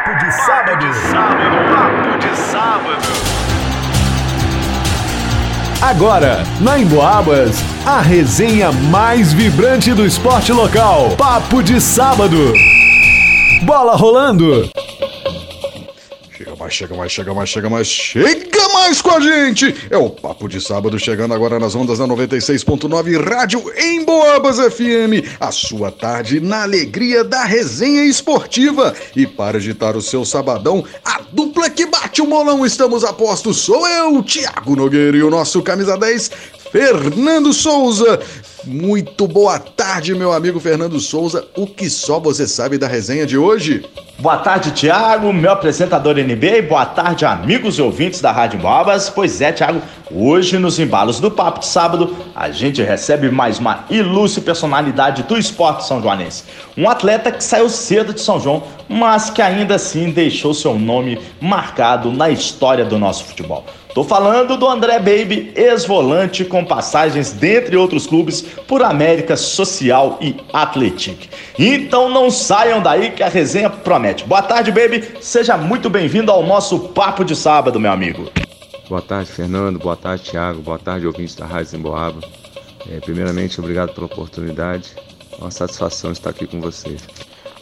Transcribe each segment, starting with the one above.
Papo de sábado. Papo de sábado. Agora, na Emboabas, a resenha mais vibrante do esporte local. Papo de sábado. Bola rolando. Chega mais, chega mais, chega mais, chega mais, chega mais com a gente! É o Papo de Sábado chegando agora nas ondas da 96.9 Rádio em Boabas FM. A sua tarde na alegria da resenha esportiva. E para agitar o seu sabadão, a dupla que bate o molão estamos a postos. Sou eu, Thiago Nogueira e o nosso camisa 10, Fernando Souza. Muito boa tarde, meu amigo Fernando Souza. O que só você sabe da resenha de hoje? Boa tarde, Thiago, meu apresentador NB, boa tarde, amigos e ouvintes da Rádio Bobas. Pois é, Thiago, hoje nos embalos do Papo de Sábado, a gente recebe mais uma ilustre personalidade do esporte são joanense. Um atleta que saiu cedo de São João, mas que ainda assim deixou seu nome marcado na história do nosso futebol. Tô falando do André Baby, ex-volante com passagens dentre outros clubes por América Social e Atlético. Então não saiam daí que a resenha promete. Boa tarde, Baby. Seja muito bem-vindo ao nosso papo de sábado, meu amigo. Boa tarde, Fernando. Boa tarde, Thiago. Boa tarde, ouvintes da Rádio Zemboaba. É, primeiramente, obrigado pela oportunidade. É uma satisfação estar aqui com vocês.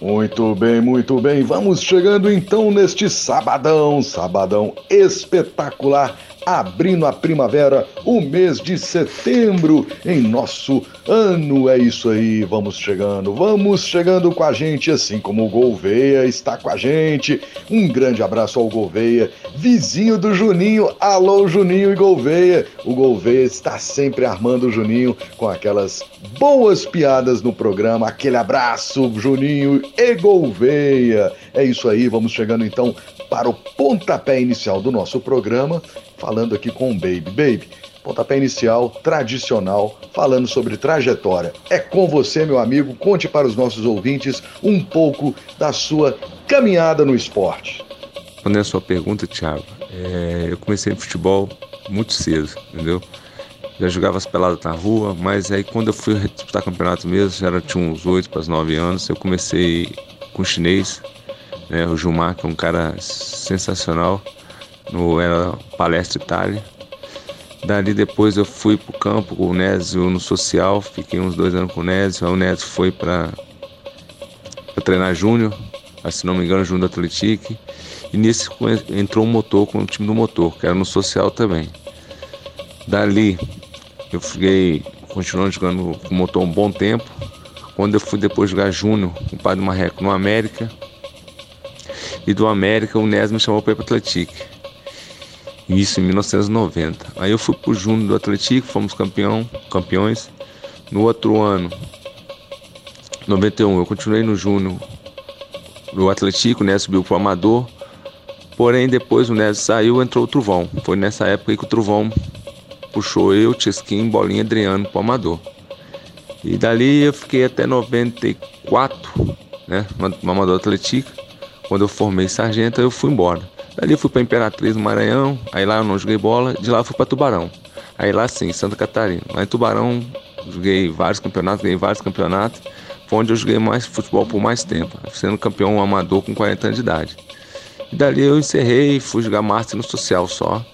Muito bem, muito bem. Vamos chegando então neste sabadão, sabadão espetacular, abrindo a primavera, o mês de setembro em nosso ano. É isso aí, vamos chegando, vamos chegando com a gente, assim como o Gouveia está com a gente. Um grande abraço ao Gouveia, vizinho do Juninho. Alô, Juninho e Gouveia. O Gouveia está sempre armando o Juninho com aquelas boas piadas no programa. Aquele abraço, Juninho e Gouveia. É isso aí, vamos chegando então para o pontapé inicial do nosso programa, falando aqui com o Baby. Baby, pontapé inicial tradicional, falando sobre trajetória. É com você, meu amigo. Conte para os nossos ouvintes um pouco da sua caminhada no esporte. Respondendo a sua pergunta, Thiago, é, eu comecei no futebol muito cedo, entendeu? Já jogava as peladas na rua, mas aí quando eu fui disputar campeonato mesmo, já tinha uns 8 para 9 anos, eu comecei com chinês, né? O Gilmar, que é um cara sensacional, no era Palestra Itália. Dali depois eu fui pro campo com o Nésio no social, fiquei uns dois anos com o Nésio, aí o Nésio foi para treinar Júnior, se não me engano, Júnior do Atlético. E nisso entrou um motor com o time do motor, que era no social também. Dali eu fiquei continuando jogando com o motor um bom tempo. Quando eu fui depois jogar Júnior com o Padre Marreco no América, e do América o Nes me chamou para ir para o Atlético. Isso em 1990. Aí eu fui pro Júnior do Atlético, fomos campeão, campeões. No outro ano, 91, eu continuei no Júnior do Atlético, o Nes subiu pro Amador. Porém, depois o Nes saiu, entrou o Truvão. Foi nessa época que o Truvão puxou eu, Chesquim, Bolinha, Adriano pro Amador. E dali eu fiquei até 94, né, no Amador Atlético. Quando eu formei sargento, eu fui embora. Dali eu fui para Imperatriz no Maranhão, aí lá eu não joguei bola, de lá eu fui para Tubarão. Aí lá sim, Santa Catarina. Lá em Tubarão, joguei vários campeonatos, ganhei vários campeonatos. Foi onde eu joguei mais futebol por mais tempo, sendo campeão amador com 40 anos de idade. E dali eu encerrei, fui jogar Master no social só.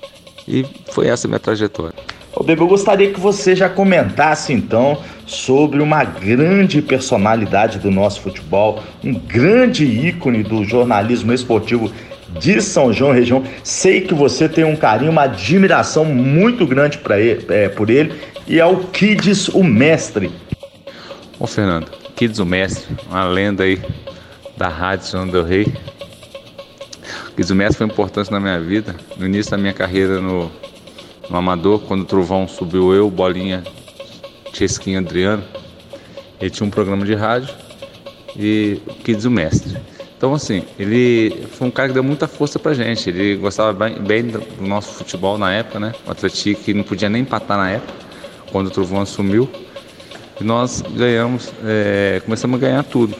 E foi essa a minha trajetória. Ô, Bebê, eu gostaria que você já comentasse então sobre uma grande personalidade do nosso futebol, um grande ícone do jornalismo esportivo de São João região. Sei que você tem um carinho, uma admiração muito grande para ele, é, por ele, e é o Kids o Mestre. Ô Fernando, Kids o Mestre, uma lenda aí da Rádio São Del Rei. Kids o Mestre foi importante na minha vida, no início da minha carreira no, no Amador, quando o Trovão subiu eu, Bolinha, Chesquinho Adriano. Ele tinha um programa de rádio e Kids o Mestre. Então, assim, ele foi um cara que deu muita força pra gente. Ele gostava bem, bem do nosso futebol na época, né? O Atlético que não podia nem empatar na época, quando o Trovão assumiu. E nós ganhamos, é, começamos a ganhar tudo.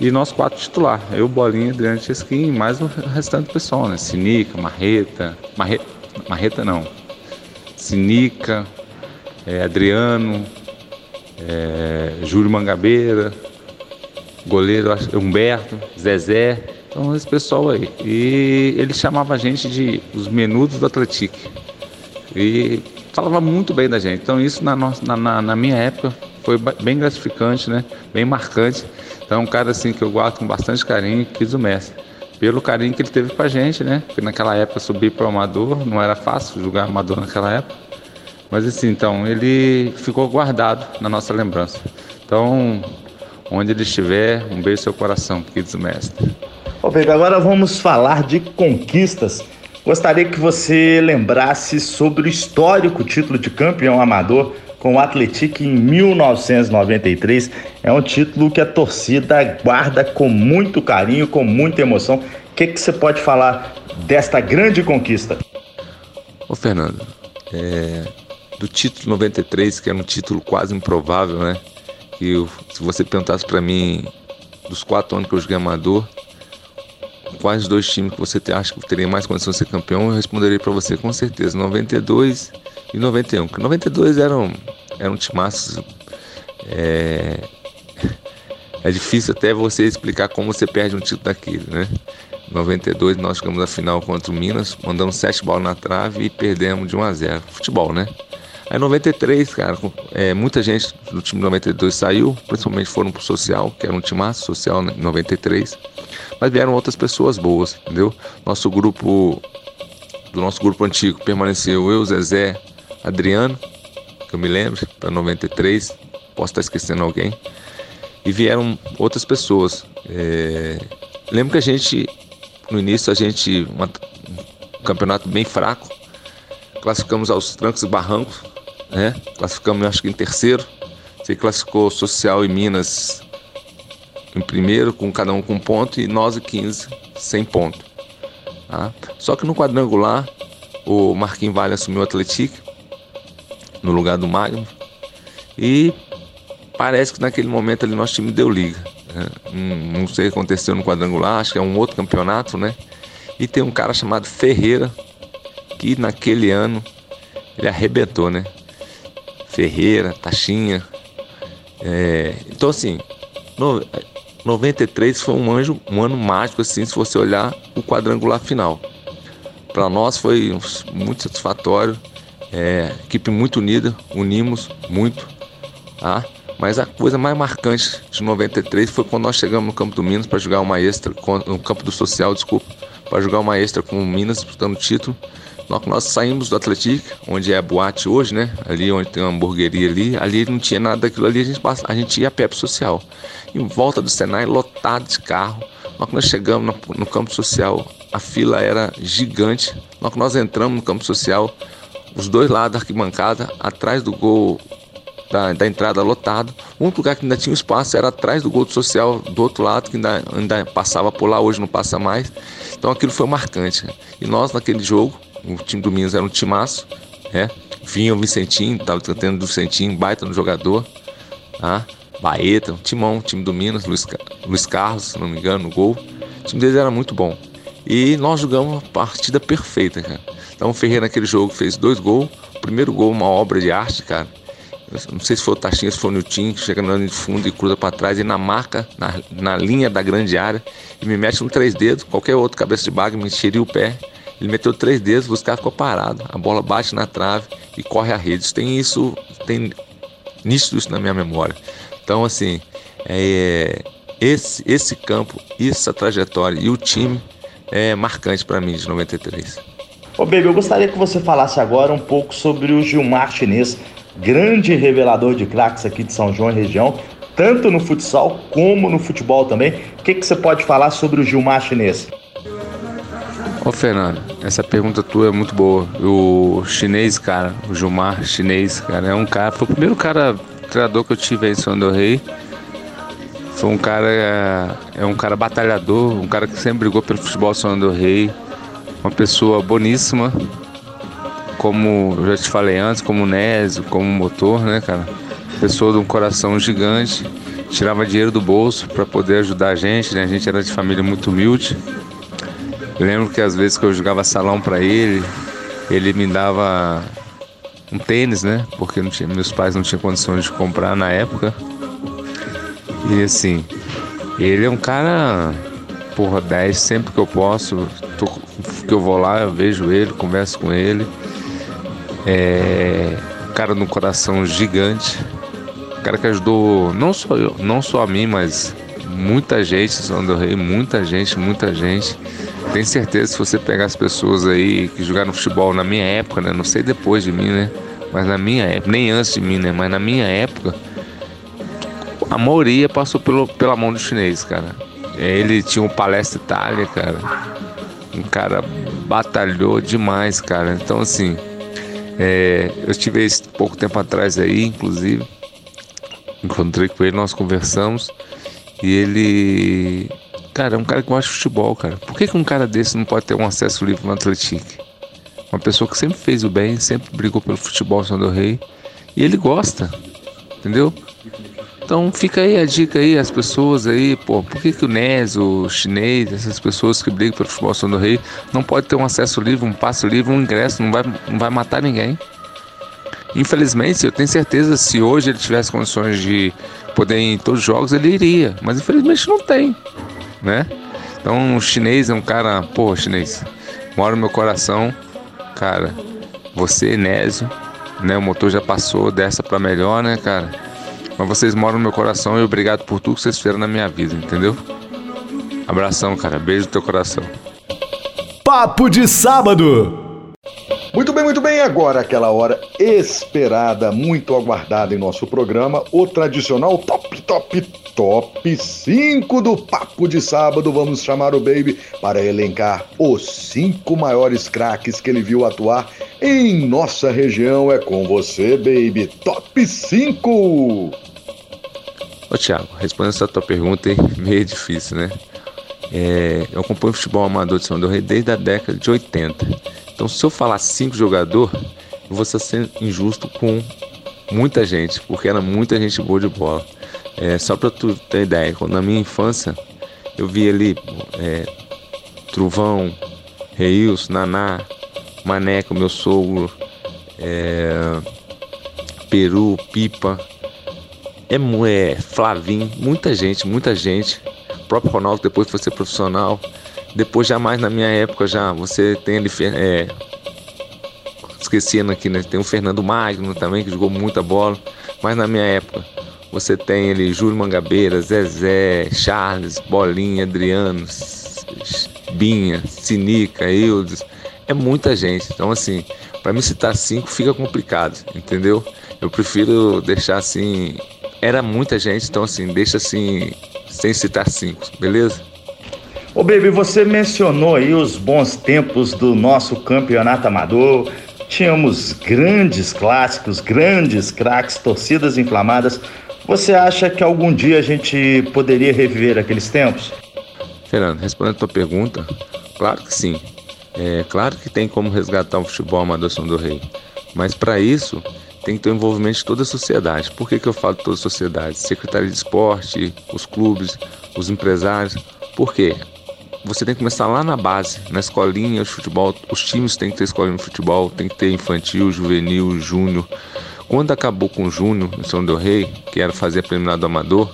E nós quatro titular, eu, Bolinha, Adriano Chesquim, mais o restante do pessoal, né? Sinica, Marreta, Marreta, Marreta não, Sinica, é, Adriano, é, Júlio Mangabeira, goleiro Humberto, Zezé, Então esse pessoal aí. E ele chamava a gente de os menudos do Atlético. E falava muito bem da gente. Então isso na, nossa, na, na minha época foi bem gratificante, né? Bem marcante. Então é um cara assim que eu guardo com bastante carinho, quis o mestre. Pelo carinho que ele teve com a gente, né? Porque naquela época subir para o amador não era fácil jogar amador naquela época. Mas assim, então, ele ficou guardado na nossa lembrança. Então, onde ele estiver, um beijo no seu coração, queridos mestres. Ô Pedro, agora vamos falar de conquistas. Gostaria que você lembrasse sobre o histórico título de campeão amador com o Atlético em 1993. É um título que a torcida guarda com muito carinho, com muita emoção. O que, que você pode falar desta grande conquista? Ô Fernando, é, do título 93, que era um título quase improvável, né? Que eu, se você perguntasse para mim dos quatro anos que eu joguei amador, quais dois times que você acha que teria mais condição de ser campeão, eu responderia para você com certeza 92 e 91. Porque 92 era um, era um. É, é difícil até você explicar como você perde um título daquele, né? 92 nós chegamos na final contra o Minas, mandamos sete bolas na trave e perdemos de 1 a 0. Futebol, né? Aí 93, cara, é, muita gente do time 92 saiu, principalmente foram pro social, que era um timaço social né, em 93. Mas vieram outras pessoas boas, entendeu? Nosso grupo, do nosso grupo antigo, permaneceu eu, Zezé, Adriano, que eu me lembro, para 93, posso estar esquecendo alguém. E vieram outras pessoas. É... Lembro que a gente, no início, a gente, uma, um campeonato bem fraco, classificamos aos trancos e barrancos, né? Classificamos, acho que em terceiro. Você classificou Social e Minas em primeiro, com cada um com ponto, e nós e 15 sem ponto. Tá? Só que no quadrangular, o Marquinhos Vale assumiu o Atlético no lugar do Magno. E parece que naquele momento ali nosso time deu liga. Né? Não sei o que aconteceu no quadrangular, acho que é um outro campeonato, né? E tem um cara chamado Ferreira, que naquele ano ele arrebentou, né? Ferreira, Taxinha. É, então assim, no, 93 foi um, anjo, um ano mágico, assim, se você olhar o quadrangular final. Para nós foi muito satisfatório, é, equipe muito unida, unimos muito, tá? Mas a coisa mais marcante de 93 foi quando nós chegamos no campo do Minas para jogar uma extra, no campo do Social, desculpa, para jogar uma extra com o Minas disputando o título. Nós, nós saímos do Atlético, onde é a boate hoje, né? Ali onde tem uma hamburgueria ali, ali não tinha nada daquilo ali, a gente, passa, a gente ia a pé pro social. Em volta do Senai, lotado de carro. Quando nós chegamos no, no campo social, a fila era gigante. Nós, nós entramos no campo social, os dois lados da arquibancada, atrás do gol da, da, entrada lotado. Único lugar que ainda tinha espaço era atrás do gol do social, do outro lado, que ainda, ainda passava por lá, hoje não passa mais. Então aquilo foi marcante. E nós, naquele jogo, o time do Minas era um timaço, né? Vinha o Vicentinho, tava tentando do Vicentinho, baita no jogador, tá? Baeta, um timão, time do Minas, Luiz, Luiz Carlos, se não me engano, no gol. O time deles era muito bom. E nós jogamos uma partida perfeita, cara. Então o Ferreira naquele jogo fez dois gols. O primeiro gol, uma obra de arte, cara. não sei se foi o Taxinha, se foi o Nilton, que chega linha de fundo e cruza para trás e na marca, na, na linha da grande área, e me mete um três dedos. Qualquer outro cabeça de baga me tiraria o pé ele meteu três dedos, o cara ficou parado. A bola bate na trave e corre a rede. Tem isso, tem nítido isso na minha memória. Então, assim, é, esse, esse campo, essa trajetória e o time é marcante para mim de 93. Ô, Baby, eu gostaria que você falasse agora um pouco sobre o Gilmar Chinês, grande revelador de craques aqui de São João e região, tanto no futsal como no futebol também. O que, que você pode falar sobre o Gilmar Chinês? Ô Fernando, essa pergunta tua é muito boa. O chinês, cara, o Gilmar chinês, cara, é um cara, foi o primeiro cara treinador que eu tive aí em São Rei. Foi um cara, é, um cara batalhador, um cara que sempre brigou pelo futebol São do Rei. Uma pessoa boníssima, como eu já te falei antes, como Nésio, como motor, né, cara? Pessoa de um coração gigante, tirava dinheiro do bolso para poder ajudar a gente, né? A gente era de família muito humilde. Eu lembro que às vezes que eu jogava salão para ele, ele me dava um tênis, né? Porque tinha, meus pais não tinham condições de comprar na época. E assim, ele é um cara porra 10 sempre que eu posso. Tô, que eu vou lá, eu vejo ele, converso com ele. É, cara no coração gigante. Cara que ajudou não só eu, não só a mim, mas muita gente, São do Rei, muita gente, muita gente. Tenho certeza se você pegar as pessoas aí que jogaram futebol na minha época, né? Não sei depois de mim, né? Mas na minha época, nem antes de mim, né? Mas na minha época, a maioria passou pelo, pela mão do chinês, cara. Ele tinha um palestra Itália, cara. Um cara batalhou demais, cara. Então, assim, é, eu estive esse pouco tempo atrás aí, inclusive. Encontrei com ele, nós conversamos. E ele. Cara, é um cara que gosta de futebol, cara. Por que, que um cara desse não pode ter um acesso livre no Atlético? Uma pessoa que sempre fez o bem, sempre brigou pelo futebol São do Rei. E ele gosta, entendeu? Então fica aí a dica aí, as pessoas aí, pô, por que, que o Nes, o chinês, essas pessoas que brigam pelo futebol São do Rei, não pode ter um acesso livre, um passe livre, um ingresso, não vai, não vai matar ninguém. Infelizmente, eu tenho certeza se hoje ele tivesse condições de poder ir em todos os jogos, ele iria, mas infelizmente não tem, né? Então o chinês é um cara, pô, chinês, mora no meu coração, cara. Você, Nésio, né? O motor já passou dessa para melhor, né, cara? Mas vocês moram no meu coração e obrigado por tudo que vocês fizeram na minha vida, entendeu? Abração, cara. Beijo no teu coração. Papo de sábado. Muito bem, muito bem. Agora aquela hora esperada, muito aguardada em nosso programa, o tradicional top, top, top 5 do Papo de Sábado. Vamos chamar o Baby para elencar os cinco maiores craques que ele viu atuar em nossa região. É com você, Baby. Top 5! Ô Thiago, respondendo essa tua pergunta é meio difícil, né? É, eu acompanho futebol amador de São Paulo desde a década de 80. Então, se eu falar cinco jogadores, eu vou ser injusto com muita gente, porque era muita gente boa de bola. É, só para tu ter ideia, quando na minha infância eu vi ali é, Truvão, Reils, Naná, Maneco, meu sogro, é, Peru, Pipa, é, é Flavim, muita gente, muita gente. Próprio Ronaldo depois foi ser profissional. Depois, já mais na minha época, já você tem ali. É, esquecendo aqui, né? Tem o Fernando Magno também, que jogou muita bola. Mas na minha época, você tem ali Júlio Mangabeira, Zezé, Charles, Bolinha, Adriano, Binha, Sinica, Eudes. É muita gente. Então, assim, para me citar cinco fica complicado, entendeu? Eu prefiro deixar assim. Era muita gente, então, assim, deixa assim, sem citar cinco, beleza? Ô Baby, você mencionou aí os bons tempos do nosso campeonato amador. Tínhamos grandes clássicos, grandes craques, torcidas inflamadas. Você acha que algum dia a gente poderia reviver aqueles tempos? Fernando, respondendo a tua pergunta, claro que sim. É claro que tem como resgatar o futebol amador São do Rei. Mas para isso tem que ter o envolvimento de toda a sociedade. Por que, que eu falo toda a sociedade? Secretaria de Esporte, os clubes, os empresários. Por quê? você tem que começar lá na base, na escolinha de futebol. Os times têm que ter escolinha de futebol, tem que ter infantil, juvenil, júnior. Quando acabou com o júnior em São Del Rey, que era fazer preliminar do amador,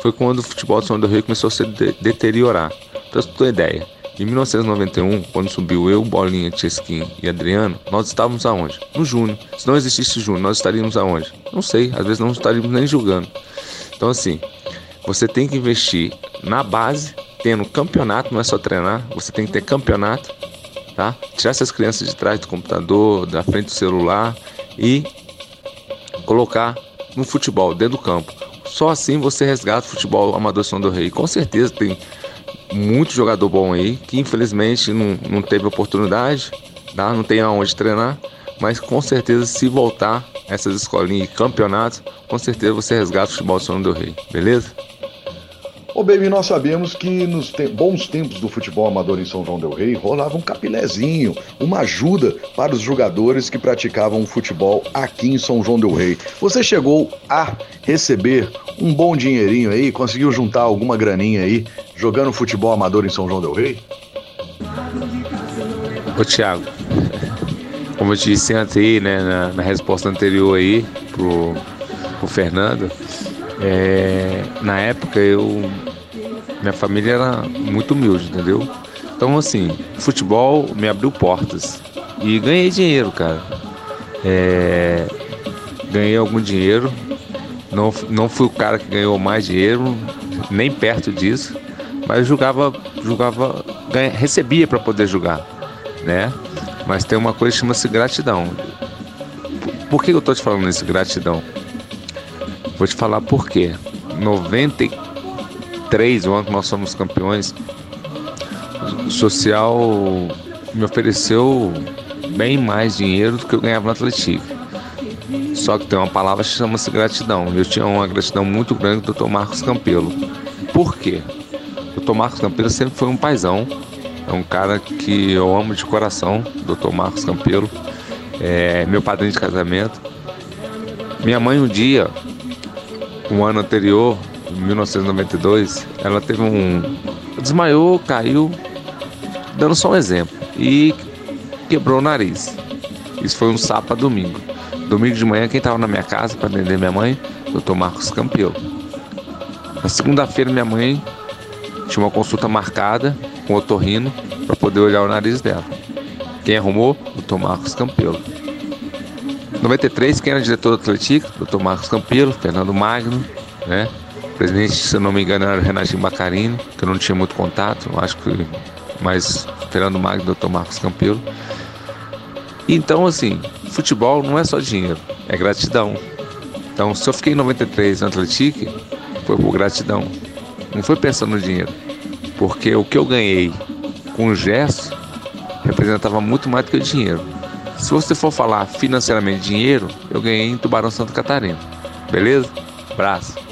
foi quando o futebol de São Del Rey começou a se de deteriorar. Pra você ter ideia, em 1991, quando subiu eu, Bolinha, Chesquim e Adriano, nós estávamos aonde? No Júnior. Se não existisse Júnior, nós estaríamos aonde? Não sei, às vezes não estaríamos nem jogando. Então assim, você tem que investir na base tendo campeonato, não é só treinar, você tem que ter campeonato, tá? Tirar essas crianças de trás do computador, da frente do celular e colocar no futebol, dentro do campo. Só assim você resgata o futebol amador São do Rei. Com certeza tem muito jogador bom aí que infelizmente não, não teve oportunidade, tá? não tem aonde treinar, mas com certeza se voltar essas escolinhas e campeonatos, com certeza você resgata o futebol São do Rei, beleza? Ô, Baby, nós sabemos que nos te bons tempos do futebol amador em São João del Rei rolava um capilézinho, uma ajuda para os jogadores que praticavam futebol aqui em São João del Rei. Você chegou a receber um bom dinheirinho aí, conseguiu juntar alguma graninha aí jogando futebol amador em São João del Rei? Ô, Thiago, como eu te disse antes né, na, na resposta anterior aí pro, pro Fernando, é, na época eu minha família era muito humilde, entendeu? Então, assim, futebol me abriu portas. E ganhei dinheiro, cara. É... Ganhei algum dinheiro. Não, não fui o cara que ganhou mais dinheiro, nem perto disso. Mas jogava, jogava, ganha, recebia para poder jogar, né? Mas tem uma coisa que chama-se gratidão. Por que eu tô te falando isso, gratidão? Vou te falar por quê. 93, o ano que nós somos campeões, o social me ofereceu bem mais dinheiro do que eu ganhava no Atlético. Só que tem uma palavra que chama-se gratidão. Eu tinha uma gratidão muito grande do Dr. Marcos Campelo. Por quê? O Dr. Marcos Campelo sempre foi um paizão. É um cara que eu amo de coração, Dr. Marcos Campelo. É meu padrinho de casamento. Minha mãe um dia, um ano anterior, em 1992, ela teve um. desmaiou, caiu, dando só um exemplo. E quebrou o nariz. Isso foi um sábado domingo. Domingo de manhã, quem estava na minha casa para atender minha mãe? Dr. Marcos Campelo. Na segunda-feira, minha mãe tinha uma consulta marcada com o otorrino para poder olhar o nariz dela. Quem arrumou? Dr. Marcos Campelo. 93, quem era diretor do Atlético? Dr. Marcos Campelo, Fernando Magno, né? Presidente, se eu não me engano, era Renatinho Bacarino, que eu não tinha muito contato, acho que mais Fernando Magno, Dr. Marcos Campelo. Então, assim, futebol não é só dinheiro, é gratidão. Então, se eu fiquei em 93 no Atlético, foi por gratidão. Não foi pensando no dinheiro. Porque o que eu ganhei com o gesto representava muito mais do que o dinheiro. Se você for falar financeiramente dinheiro, eu ganhei em Tubarão Santa Catarina. Beleza? Abraço.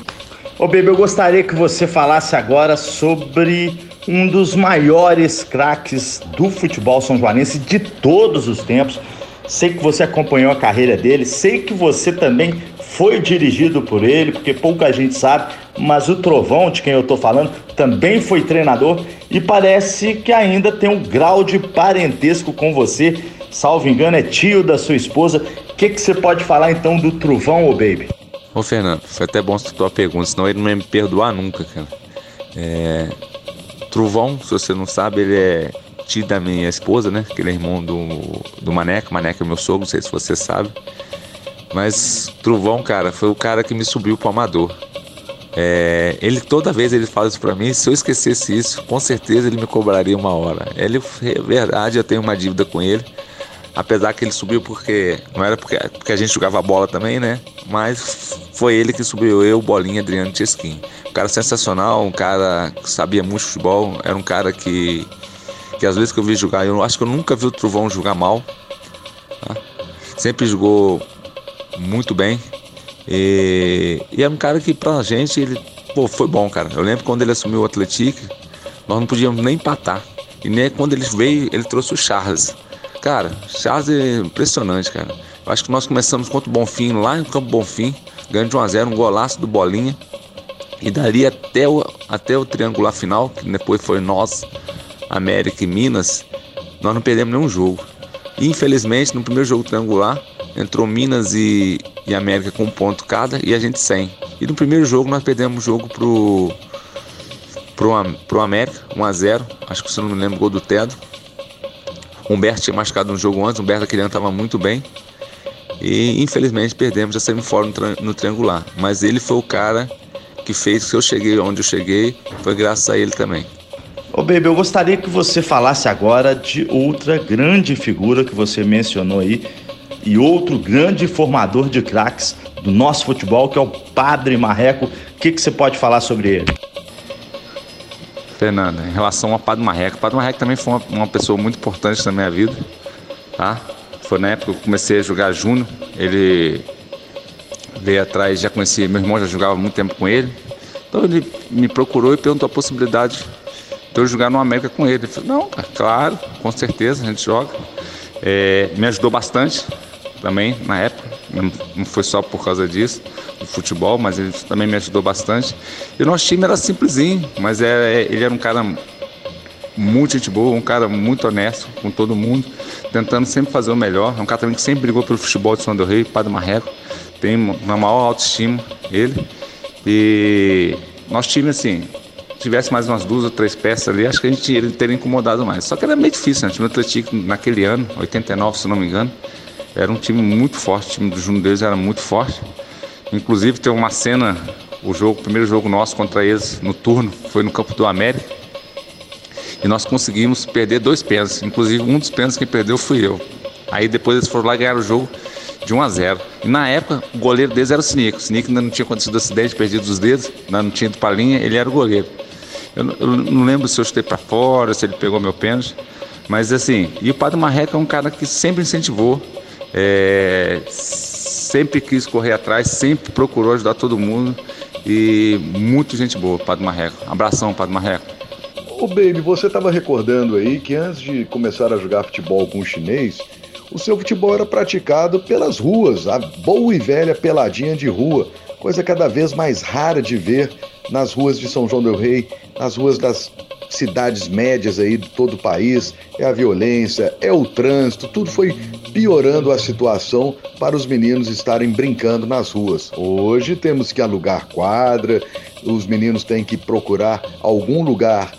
Ô, Bebê, eu gostaria que você falasse agora sobre um dos maiores craques do futebol são joanense de todos os tempos. Sei que você acompanhou a carreira dele, sei que você também foi dirigido por ele, porque pouca gente sabe, mas o Trovão, de quem eu tô falando, também foi treinador e parece que ainda tem um grau de parentesco com você. Salvo engano, é tio da sua esposa. O que, que você pode falar então do Trovão, ô baby? Ô Fernando, foi até bom se tua pergunta, senão ele não ia me perdoar nunca, cara. É... Trovão, se você não sabe, ele é tio da minha esposa, né? Que ele é irmão do, do Maneca. Maneca é meu sogro, não sei se você sabe. Mas Trovão, cara, foi o cara que me subiu pro amador. É, ele toda vez ele fala isso para mim. Se eu esquecesse isso, com certeza ele me cobraria uma hora. Ele é verdade, eu tenho uma dívida com ele. Apesar que ele subiu porque não era porque, porque a gente jogava bola também, né? Mas foi ele que subiu eu, Bolinha, Adriano Chesquim. Um cara sensacional, um cara que sabia muito futebol, era um cara que que às vezes que eu vi jogar, eu acho que eu nunca vi o Trovão jogar mal. Tá? Sempre jogou muito bem. E, e é um cara que pra gente ele pô, foi bom, cara. Eu lembro quando ele assumiu o Atlético, nós não podíamos nem empatar. E nem quando ele veio, ele trouxe o Charles. Cara, Charles é impressionante, cara. Eu acho que nós começamos contra o Bonfim, lá em Campo Bonfim, ganhando de 1 a 0 um golaço do Bolinha. E dali até o, até o triangular final, que depois foi nós, América e Minas, nós não perdemos nenhum jogo. E, infelizmente, no primeiro jogo triangular, entrou Minas e, e América com um ponto cada e a gente sem. E no primeiro jogo nós perdemos o jogo pro, pro, pro América, 1 a 0 Acho que se não me lembro, gol do Tedo. Humberto tinha machucado no jogo antes, Humberto aquele ano estava muito bem. E infelizmente perdemos, fora no, no triangular. Mas ele foi o cara que fez que eu cheguei onde eu cheguei, foi graças a ele também. Ô, Baby, eu gostaria que você falasse agora de outra grande figura que você mencionou aí e outro grande formador de craques do nosso futebol, que é o Padre Marreco. O que, que você pode falar sobre ele? Fernanda, em relação ao Padre Marreco, o Padre Marreco também foi uma, uma, pessoa muito importante na minha vida, tá? Foi na época que eu comecei a jogar júnior, ele veio atrás, já conheci, meu irmão já jogava muito tempo com ele, então ele me procurou e perguntou a possibilidade de eu jogar no América com ele. Eu falei, não, cara, claro, com certeza, a gente joga. É, me ajudou bastante também na época, não foi só por causa disso, do futebol, mas ele também me ajudou bastante. E o nosso time era simplesinho, mas era, é, ele era um cara muito gente boa, um cara muito honesto com todo mundo, tentando sempre fazer o melhor. É um cara também que sempre brigou pelo futebol de São do Rei, Padre Marreco, tem uma maior autoestima, ele. E nosso time, assim, tivesse mais umas duas ou três peças ali, acho que a gente iria ter incomodado mais. Só que era meio difícil, né? O time do Atlético naquele ano, 89, se não me engano, era um time muito forte, o time do Júnior deles era muito forte. Inclusive tem uma cena, o jogo, o primeiro jogo nosso contra eles no turno, foi no campo do América. E nós conseguimos perder dois pênaltis. Inclusive um dos pênaltis que perdeu fui eu. Aí depois eles foram lá ganharam o jogo de 1 a 0. E na época, o goleiro deles era o Sinico. O Sinico ainda não tinha acontecido acidente, perdido os dedos, ainda não tinha ido para a linha, ele era o goleiro. Eu, eu não lembro se eu chutei para fora, se ele pegou meu pênalti. Mas assim, e o Padre Marreca é um cara que sempre incentivou, é, sempre quis correr atrás, sempre procurou ajudar todo mundo. E muito gente boa, Padre Marreco. Abração, Padre Marreco. Ô, Baby, você estava recordando aí que antes de começar a jogar futebol com o chinês, o seu futebol era praticado pelas ruas, a boa e velha peladinha de rua, coisa cada vez mais rara de ver nas ruas de São João del Rei, nas ruas das cidades médias aí de todo o país, é a violência, é o trânsito, tudo foi piorando a situação para os meninos estarem brincando nas ruas. Hoje temos que alugar quadra, os meninos têm que procurar algum lugar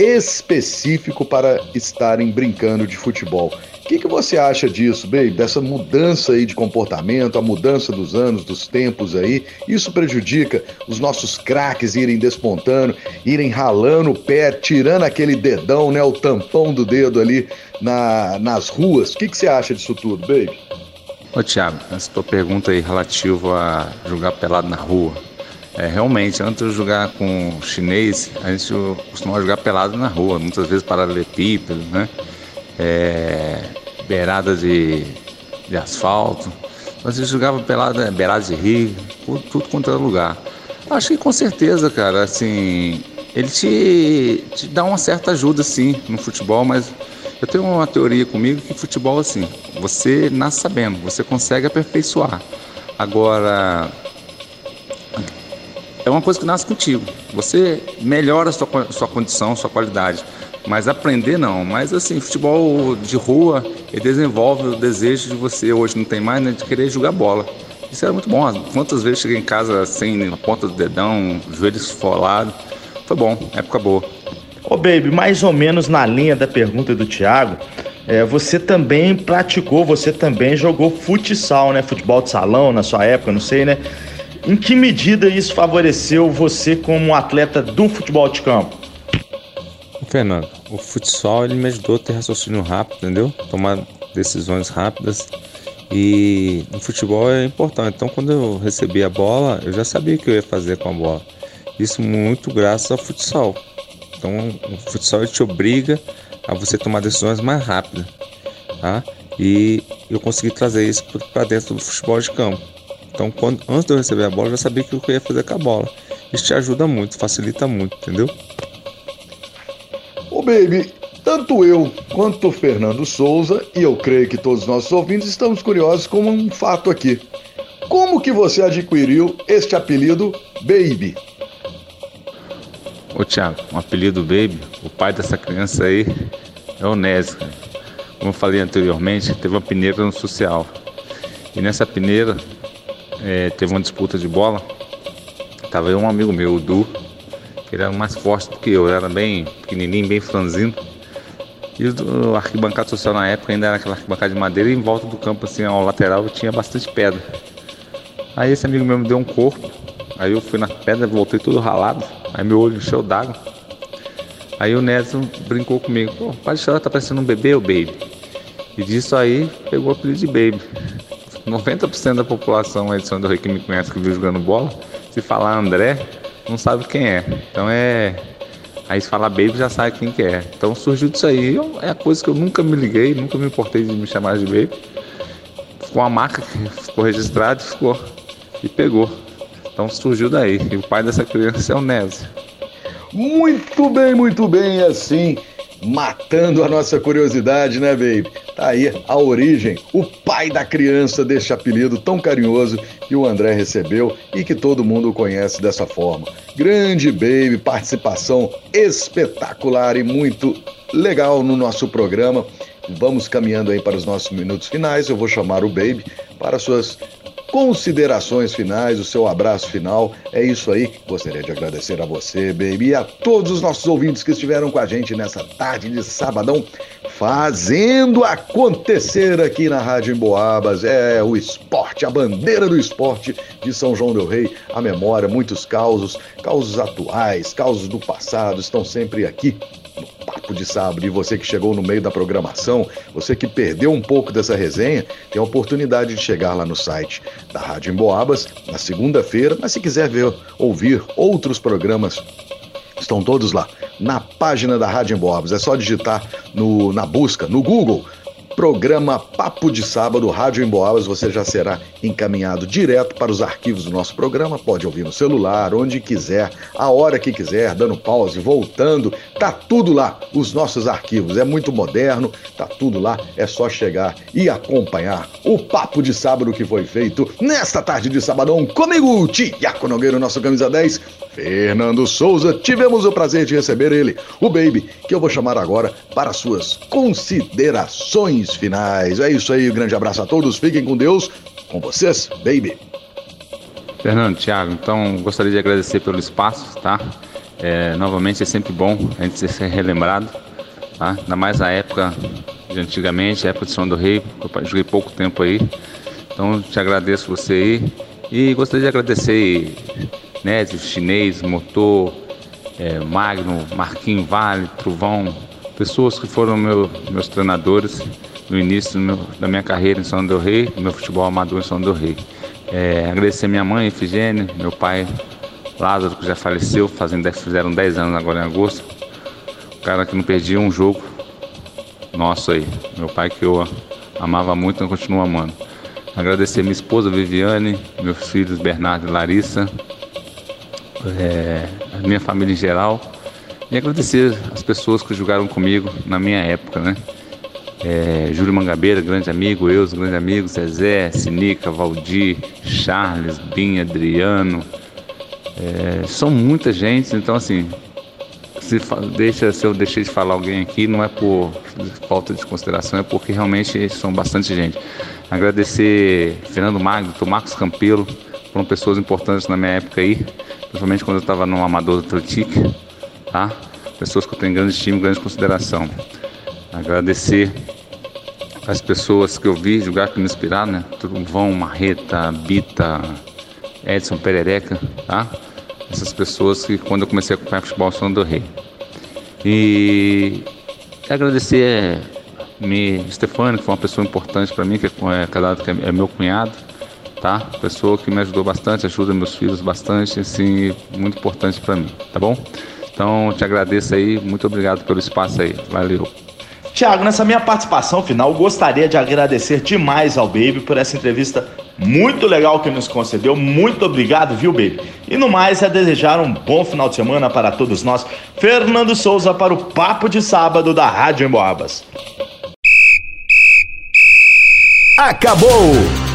específico para estarem brincando de futebol que, que você acha disso, baby? Dessa mudança aí de comportamento, a mudança dos anos, dos tempos aí? Isso prejudica os nossos craques irem despontando, irem ralando o pé, tirando aquele dedão, né? O tampão do dedo ali na, nas ruas. O que, que você acha disso tudo, baby? Ô Thiago, essa tua pergunta aí relativa a jogar pelado na rua. É, realmente, antes de jogar com chinês, a gente costumava jogar pelado na rua, muitas vezes paralelepípedo, né? É, beirada de, de asfalto. Mas ele jogava pelada, beirada de rio, tudo, tudo quanto era lugar. Acho que com certeza, cara, assim, ele te, te dá uma certa ajuda, sim, no futebol, mas eu tenho uma teoria comigo que futebol, assim, você nasce sabendo, você consegue aperfeiçoar. Agora, é uma coisa que nasce contigo. Você melhora a sua, sua condição, sua qualidade. Mas aprender não. Mas assim, futebol de rua, ele desenvolve o desejo de você, hoje não tem mais, né, de querer jogar bola. Isso era muito bom. Quantas vezes cheguei em casa sem a ponta do dedão, joelhos esfolados. Foi bom, época boa. Ô, Baby, mais ou menos na linha da pergunta do Thiago, é, você também praticou, você também jogou futsal, né? Futebol de salão na sua época, não sei, né? Em que medida isso favoreceu você como atleta do futebol de campo? Fernando, o futsal ele me ajudou a ter raciocínio rápido, entendeu? Tomar decisões rápidas. E no futebol é importante. Então, quando eu recebi a bola, eu já sabia o que eu ia fazer com a bola. Isso muito graças ao futsal. Então, o futsal te obriga a você tomar decisões mais rápidas, tá? E eu consegui trazer isso para dentro do futebol de campo. Então, quando, antes de eu receber a bola, eu já sabia o que eu ia fazer com a bola. Isso te ajuda muito, facilita muito, entendeu? Ô, baby, tanto eu quanto o Fernando Souza, e eu creio que todos os nossos ouvintes estamos curiosos com um fato aqui. Como que você adquiriu este apelido Baby? Ô Thiago, o apelido Baby, o pai dessa criança aí é o Nésio. Como eu falei anteriormente, teve uma peneira no social. E nessa peneira é, teve uma disputa de bola. Tava eu um amigo meu, o Du, ele era mais forte do que eu, era bem pequenininho, bem franzino. E o arquibancada social na época ainda era aquela arquibancada de madeira e em volta do campo, assim, ao lateral, tinha bastante pedra. Aí esse amigo meu me deu um corpo, aí eu fui na pedra, voltei todo ralado, aí meu olho encheu d'água. Aí o Neto brincou comigo, pô, pode chorar, tá parecendo um bebê, o baby. E disso aí pegou o apelido de baby. 90% da população aí de São Rei que me conhece que viu jogando bola, se falar André, não sabe quem é. Então é. Aí se falar baby já sabe quem que é. Então surgiu disso aí. É a coisa que eu nunca me liguei, nunca me importei de me chamar de baby. Ficou uma marca que ficou registrada e ficou. E pegou. Então surgiu daí. E o pai dessa criança é o Nésio. Muito bem, muito bem, assim matando a nossa curiosidade, né, baby? Tá aí a origem, o pai da criança deste apelido tão carinhoso que o André recebeu e que todo mundo conhece dessa forma. Grande baby, participação espetacular e muito legal no nosso programa. Vamos caminhando aí para os nossos minutos finais. Eu vou chamar o baby para suas considerações finais, o seu abraço final. É isso aí. Gostaria de agradecer a você, baby, e a todos os nossos ouvintes que estiveram com a gente nessa tarde de sabadão, fazendo acontecer aqui na Rádio Emboabas. É o esporte, a bandeira do esporte de São João del Rei, a memória, muitos causos, causos atuais, causos do passado, estão sempre aqui Papo de Sábado. E você que chegou no meio da programação, você que perdeu um pouco dessa resenha, tem a oportunidade de chegar lá no site da Rádio Emboabas na segunda-feira. Mas se quiser ver, ouvir outros programas Estão todos lá na página da Rádio Emboabas. É só digitar no, na busca, no Google, programa Papo de Sábado, Rádio Emboabas, você já será encaminhado direto para os arquivos do nosso programa. Pode ouvir no celular, onde quiser, a hora que quiser, dando pause, voltando. Tá tudo lá, os nossos arquivos. É muito moderno, tá tudo lá. É só chegar e acompanhar o Papo de Sábado que foi feito nesta tarde de sabadão comigo, Tiago Nogueira, nosso camisa 10, Fernando Souza. Tivemos o prazer de receber ele, o Baby, que eu vou chamar agora para suas considerações finais. É isso aí, grande abraço a todos, fiquem com Deus. Com vocês, baby. Fernando, Thiago, então gostaria de agradecer pelo espaço, tá? É, novamente é sempre bom a gente ser relembrado, tá? Ainda mais na época de antigamente, época de São do Rei, eu joguei pouco tempo aí. Então te agradeço você aí. E gostaria de agradecer Nézio, Chinês, Motor, é, Magno, Marquinho Vale, Truvão, pessoas que foram meu, meus treinadores no início meu, da minha carreira em São Del Rei, meu futebol amador em São Del Rei. É, agradecer minha mãe, Efigênia, meu pai, Lázaro, que já faleceu, fazendo, fizeram 10 anos agora em agosto. O cara que não perdia um jogo nosso aí. Meu pai que eu amava muito e continuo amando. Agradecer minha esposa Viviane, meus filhos Bernardo e Larissa, é, a minha família em geral. E agradecer as pessoas que jogaram comigo na minha época, né? É, Júlio Mangabeira, grande amigo, eu, grande amigo, Zezé, Sinica, Valdir, Charles, Bin, Adriano. É, são muita gente, então assim, se, deixa, se eu deixei de falar alguém aqui, não é por falta de consideração, é porque realmente são bastante gente. Agradecer Fernando Magno, Marcos Campelo, foram pessoas importantes na minha época aí, principalmente quando eu estava no Amador do Atlético, tá? Pessoas que eu tenho grande estima, grande consideração. Agradecer as pessoas que eu vi jogar que me inspiraram, né? Truvão, Marreta, Bita, Edson Perereca, tá? Essas pessoas que quando eu comecei a acompanhar futebol são do rei. E agradecer me Stefano, que foi uma pessoa importante para mim, é, é que é meu cunhado, tá? Pessoa que me ajudou bastante, ajuda meus filhos bastante, assim, muito importante para mim, tá bom? Então, te agradeço aí, muito obrigado pelo espaço aí. Valeu. Tiago, nessa minha participação final, gostaria de agradecer demais ao Baby por essa entrevista muito legal que nos concedeu. Muito obrigado, viu, Baby? E no mais, é desejar um bom final de semana para todos nós. Fernando Souza para o Papo de Sábado da Rádio Emboabas. Acabou!